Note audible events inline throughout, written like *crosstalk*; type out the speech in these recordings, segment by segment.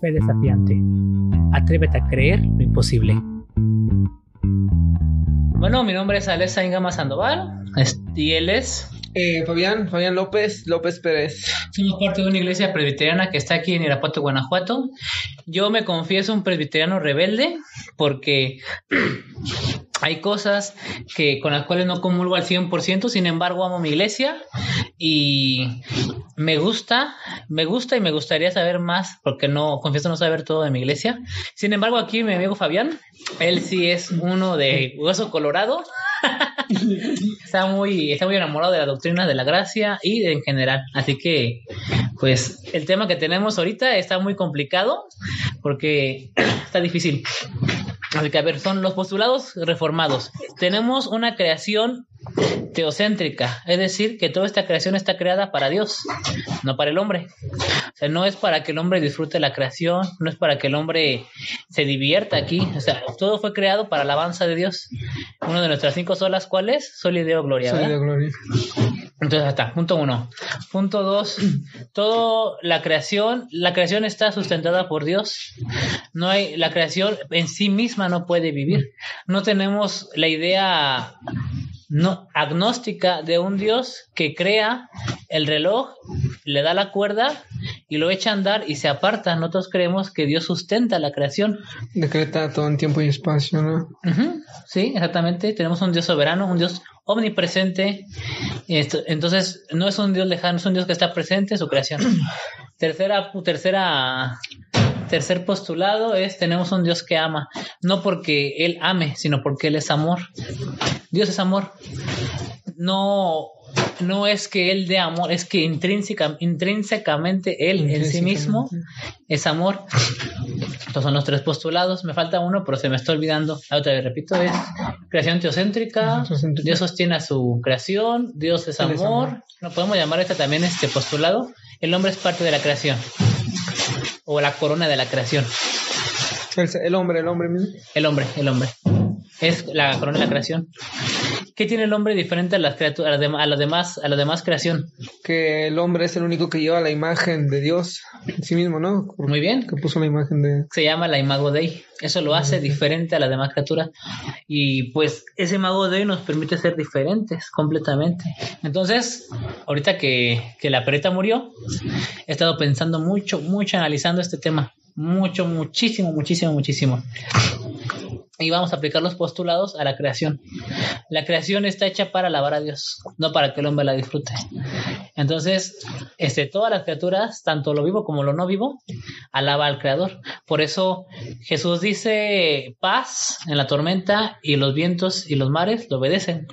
fe desafiante. Atrévete a creer lo imposible. Bueno, mi nombre es Alessa Ingama Sandoval y él es eh, Fabián, Fabián López, López Pérez. Somos parte de una iglesia presbiteriana que está aquí en Irapuato, Guanajuato. Yo me confieso un presbiteriano rebelde porque hay cosas que con las cuales no comulgo al 100%, sin embargo amo mi iglesia y me gusta, me gusta y me gustaría saber más porque no confieso no saber todo de mi iglesia. Sin embargo, aquí mi amigo Fabián, él sí es uno de hueso colorado. *laughs* está muy está muy enamorado de la doctrina de la gracia y en general. Así que pues el tema que tenemos ahorita está muy complicado porque está difícil. Así que, a ver, son los postulados reformados. Tenemos una creación teocéntrica, es decir, que toda esta creación está creada para Dios, no para el hombre. O sea, no es para que el hombre disfrute la creación, no es para que el hombre se divierta aquí, o sea, todo fue creado para la alabanza de Dios. Una de nuestras cinco solas, ¿cuál es? Sol y Deo Gloria. Entonces, hasta, punto uno. Punto dos, toda la creación, la creación está sustentada por Dios. No hay, la creación en sí misma no puede vivir. No tenemos la idea no, agnóstica de un Dios que crea el reloj, le da la cuerda y lo echa a andar y se aparta. Nosotros creemos que Dios sustenta la creación. Decreta todo en tiempo y espacio, ¿no? Sí, exactamente. Tenemos un Dios soberano, un Dios omnipresente. Entonces, no es un Dios lejano, es un Dios que está presente en su creación. *clears throat* tercera, tercera tercer postulado es tenemos un Dios que ama, no porque Él ame, sino porque Él es amor. Dios es amor. No, no es que Él dé amor, es que intrínseca, intrínsecamente Él en sí mismo es amor. Estos son los tres postulados. Me falta uno, pero se me está olvidando. Otra vez repito, es creación teocéntrica. Dios sostiene a su creación. Dios es amor. No podemos llamar este también este postulado. El hombre es parte de la creación o la corona de la creación. El, hombre, el hombre mismo. El hombre, el hombre. Es la corona de la creación. ¿Qué tiene el hombre diferente a las criaturas, a, las demás, a la demás creación? Que el hombre es el único que lleva la imagen de Dios en sí mismo, ¿no? Muy bien. Que puso la imagen de. Se llama la imago Dei. Eso lo hace diferente a la demás criatura. Y pues ese imago Dei nos permite ser diferentes completamente. Entonces, ahorita que, que la pereta murió, he estado pensando mucho, mucho analizando este tema. Mucho, muchísimo, muchísimo, muchísimo y vamos a aplicar los postulados a la creación. La creación está hecha para alabar a Dios, no para que el hombre la disfrute. Entonces, este, todas las criaturas, tanto lo vivo como lo no vivo, alaba al Creador. Por eso Jesús dice paz en la tormenta y los vientos y los mares lo obedecen.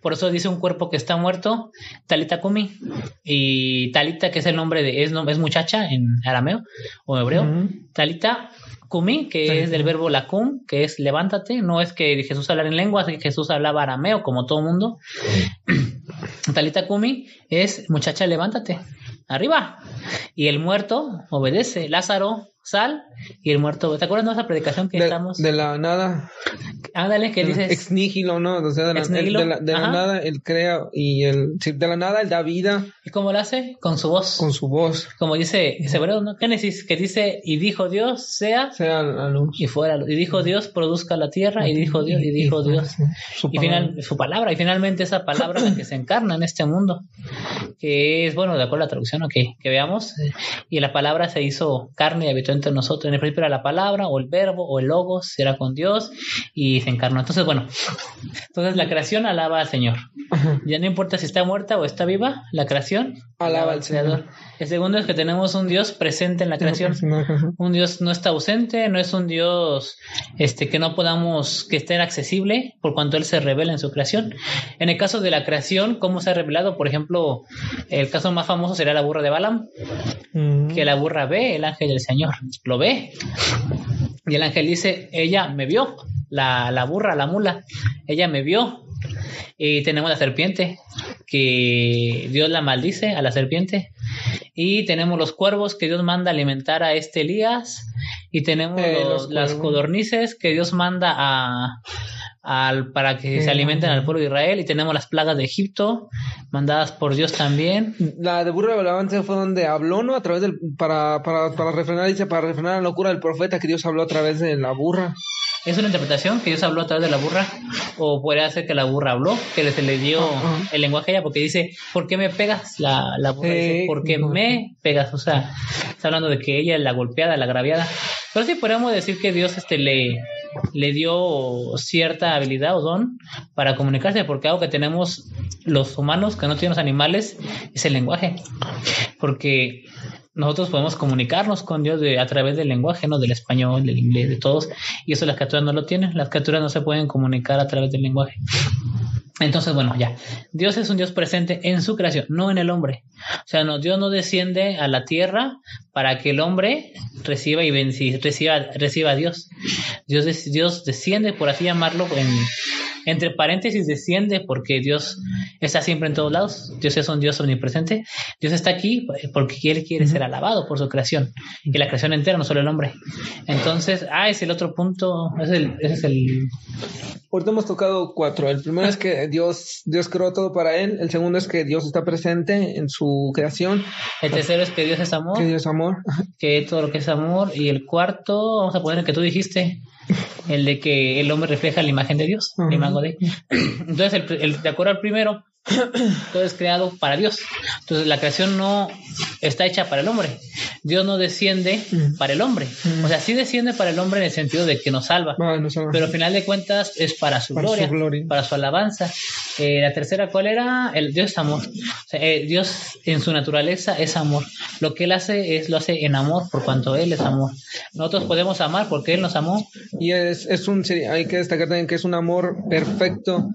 Por eso dice un cuerpo que está muerto, Talita Kumi. Y Talita, que es el nombre de, es, es muchacha en arameo o hebreo. Talita Kumi, que es del verbo lakum, que es levántate, no es que Jesús hablara en lenguas, que Jesús hablaba arameo como todo mundo. *clears throat* Talita Kumi es muchacha, levántate, arriba. Y el muerto obedece. Lázaro, sal y el muerto. ¿Te acuerdas de esa predicación que estamos? De la nada. Ándale, que dices. Ex nihilo, ¿no? O sea, de la, de la, nada él crea y el, de la nada él da vida. ¿Y cómo lo hace? Con su voz. Con su voz. Como dice Hebreo, ¿no? Génesis, que dice, y dijo Dios, sea. Sea la luz. Y fuera. Y dijo Dios, produzca la tierra. Y dijo Dios, y dijo Dios. Su y final, su palabra. Y finalmente esa palabra la que se encarna en este mundo. Que es, bueno, de acuerdo a la traducción, ok, que veamos. Y la palabra se hizo carne y habitó entre nosotros. En el principio era la palabra, o el verbo, o el logos, era con Dios, y se encarnó. Entonces, bueno, entonces la creación alaba al Señor. Ya no importa si está muerta o está viva, la creación alaba al Señor. El segundo es que tenemos un Dios presente en la creación. Un Dios no está ausente, no es un Dios este que no podamos que esté accesible por cuanto él se revela en su creación. En el caso de la creación, ¿cómo se ha revelado? Por ejemplo, el caso más famoso sería la burra de Balaam, mm. que la burra ve el ángel del Señor, lo ve. Y el ángel dice, ella me vio, la, la burra, la mula, ella me vio. Y tenemos la serpiente, que Dios la maldice a la serpiente. Y tenemos los cuervos que Dios manda alimentar a este Elías. Y tenemos eh, las codornices que Dios manda a, al, para que se alimenten al pueblo de Israel. Y tenemos las plagas de Egipto mandadas por Dios también. La de burro de alabanza fue donde habló, ¿no? A través del, para, para, para refrenar, dice, para refrenar la locura del profeta que Dios habló a través de la burra. ¿Es una interpretación que Dios habló a través de la burra? ¿O puede ser que la burra habló? Que se le dio el lenguaje a ella porque dice, ¿por qué me pegas? La, la burra dice, ¿por qué me pegas? O sea, está hablando de que ella es la golpeada, la agraviada. Pero sí podríamos decir que Dios este, le, le dio cierta habilidad o don para comunicarse, porque algo que tenemos los humanos, que no tienen los animales, es el lenguaje. Porque nosotros podemos comunicarnos con Dios de, a través del lenguaje, ¿no? Del español, del inglés, de todos. Y eso las criaturas no lo tienen. Las criaturas no se pueden comunicar a través del lenguaje. Entonces, bueno, ya. Dios es un Dios presente en su creación, no en el hombre. O sea, no, Dios no desciende a la tierra para que el hombre reciba y reciba, reciba a Dios. Dios, Dios desciende, por así llamarlo, en, entre paréntesis desciende porque Dios está siempre en todos lados. Dios es un Dios omnipresente. Dios está aquí porque Él quiere ser alabado por su creación. Y la creación entera, no solo el hombre. Entonces, ah, es el otro punto. Es el, ese es el... Ahorita hemos tocado cuatro. El primero es que Dios, Dios creó todo para Él. El segundo es que Dios está presente en su creación. El tercero es que Dios es amor. Que Dios es amor. *laughs* Que todo lo que es amor. Y el cuarto, vamos a poner el que tú dijiste, el de que el hombre refleja la imagen de Dios, de. *clears throat* Entonces, el, de acuerdo al primero, todo es creado para Dios. Entonces la creación no está hecha para el hombre. Dios no desciende para el hombre. O sea, sí desciende para el hombre en el sentido de que nos salva. Pero al final de cuentas es para su, gloria, para su alabanza. Eh, la tercera, ¿cuál era? El Dios es amor. Eh, Dios en su naturaleza es amor. Lo que Él hace es lo hace en amor por cuanto Él es amor. Nosotros podemos amar porque Él nos amó. Y es, es un, hay que destacar también que es un amor perfecto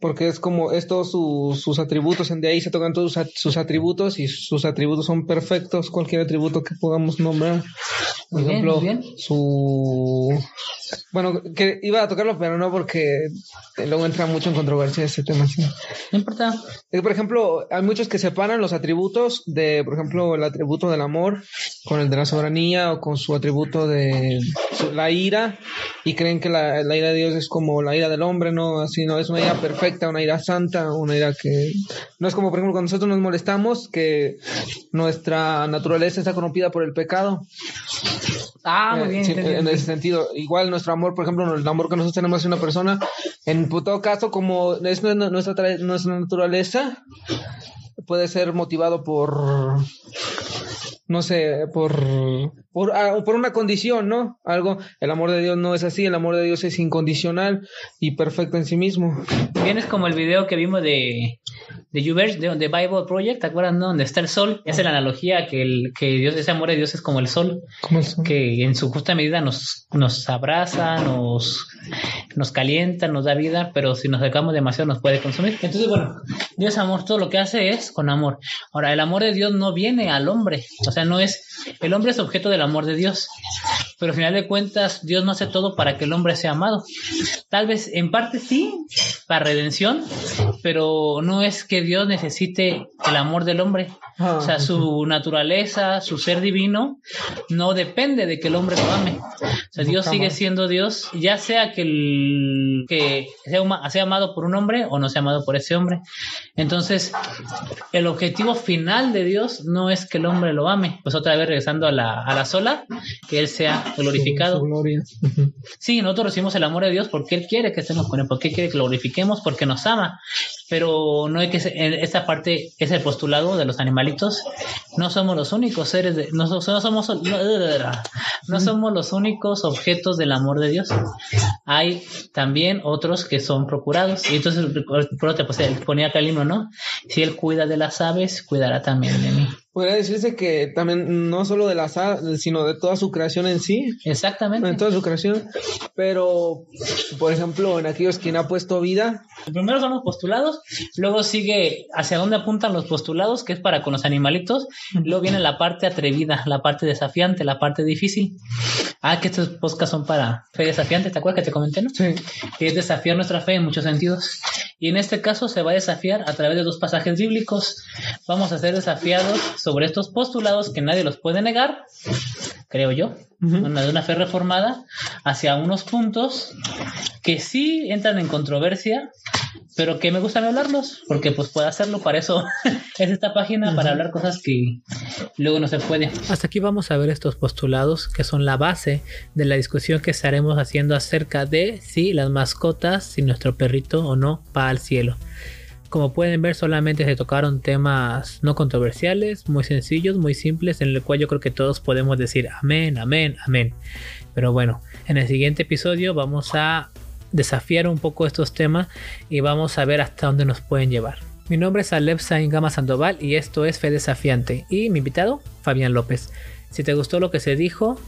porque es como, es todo su sus atributos, de ahí se tocan todos sus atributos y sus atributos son perfectos, cualquier atributo que podamos nombrar. Por ejemplo, su... Bueno, que iba a tocarlo, pero no porque luego entra mucho en controversia ese tema. No importa. Por ejemplo, hay muchos que separan los atributos de, por ejemplo, el atributo del amor con el de la soberanía o con su atributo de la ira y creen que la, la ira de Dios es como la ira del hombre, ¿no? Así no, es una ira perfecta, una ira santa, una ira que no es como, por ejemplo, cuando nosotros nos molestamos, que nuestra naturaleza está corrompida por el pecado. Ah, muy eh, bien. en ese sentido, igual nuestro amor, por ejemplo, el amor que nosotros tenemos hacia una persona, en todo caso, como es nuestra, nuestra naturaleza, puede ser motivado por no sé, por, por, ah, por, una condición, ¿no? Algo, el amor de Dios no es así, el amor de Dios es incondicional y perfecto en sí mismo. Vienes como el video que vimos de, de de, de, Bible Project, ¿te acuerdas, no? Donde está el sol, hace la analogía que, el, que Dios, ese amor de Dios es como el sol, como el sol. que en su justa medida nos, nos abraza, nos, nos calienta, nos da vida, pero si nos acercamos demasiado nos puede consumir. Entonces, bueno, Dios amor, todo lo que hace es con amor. Ahora, el amor de Dios no viene al hombre, o sea, no es, el hombre es objeto del amor de Dios, pero al final de cuentas Dios no hace todo para que el hombre sea amado. Tal vez en parte sí, para redención, pero no es que Dios necesite el amor del hombre. o sea, su naturaleza, su ser divino, no depende de que el hombre lo ame. O sea, Dios sigue siendo Dios, ya sea que, el, y que sea, sea amado por un hombre o no sea amado por ese hombre. Entonces, el objetivo final de Dios no es que el hombre lo ame. Pues otra vez regresando a la, a la sola, que Él sea glorificado. *laughs* Sí, nosotros recibimos el amor de Dios porque Él quiere que estemos con Él, porque Él quiere que lo glorifiquemos, porque nos ama pero no hay que esta parte es el postulado de los animalitos no somos los únicos seres de, no, somos no somos los únicos objetos del amor de Dios hay también otros que son procurados y entonces por te ponía acá el himno no si él cuida de las aves cuidará también de mí Podría decirse que también no solo de las aves, sino de toda su creación en sí. Exactamente. En toda su creación. Pero, por ejemplo, en aquellos quien ha puesto vida. Primero son los postulados, luego sigue hacia dónde apuntan los postulados, que es para con los animalitos. Luego viene la parte atrevida, la parte desafiante, la parte difícil. Ah, que estos podcasts son para fe desafiante, ¿te acuerdas que te comenté, no? Sí. Que es desafiar nuestra fe en muchos sentidos. Y en este caso se va a desafiar a través de dos pasajes bíblicos. Vamos a ser desafiados sobre estos postulados que nadie los puede negar, creo yo, una, de una fe reformada, hacia unos puntos que sí entran en controversia, pero que me gusta hablarlos, porque pues puedo hacerlo, para eso *laughs* es esta página, para hablar cosas que luego no se puede. Hasta aquí vamos a ver estos postulados que son la base de la discusión que estaremos haciendo acerca de si las mascotas, si nuestro perrito o no va al cielo. Como pueden ver, solamente se tocaron temas no controversiales, muy sencillos, muy simples, en el cual yo creo que todos podemos decir amén, amén, amén. Pero bueno, en el siguiente episodio vamos a desafiar un poco estos temas y vamos a ver hasta dónde nos pueden llevar. Mi nombre es Alep Sain Gama Sandoval y esto es Fe Desafiante. Y mi invitado, Fabián López. Si te gustó lo que se dijo,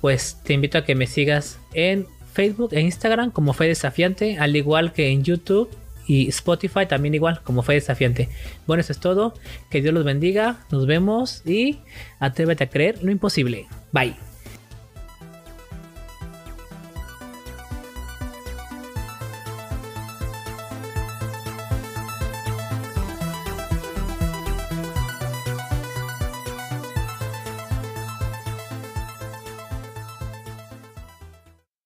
pues te invito a que me sigas en Facebook e Instagram como Fe Desafiante, al igual que en YouTube y Spotify también igual como Fe Desafiante. Bueno, eso es todo. Que Dios los bendiga. Nos vemos y atrévete a creer lo imposible. Bye.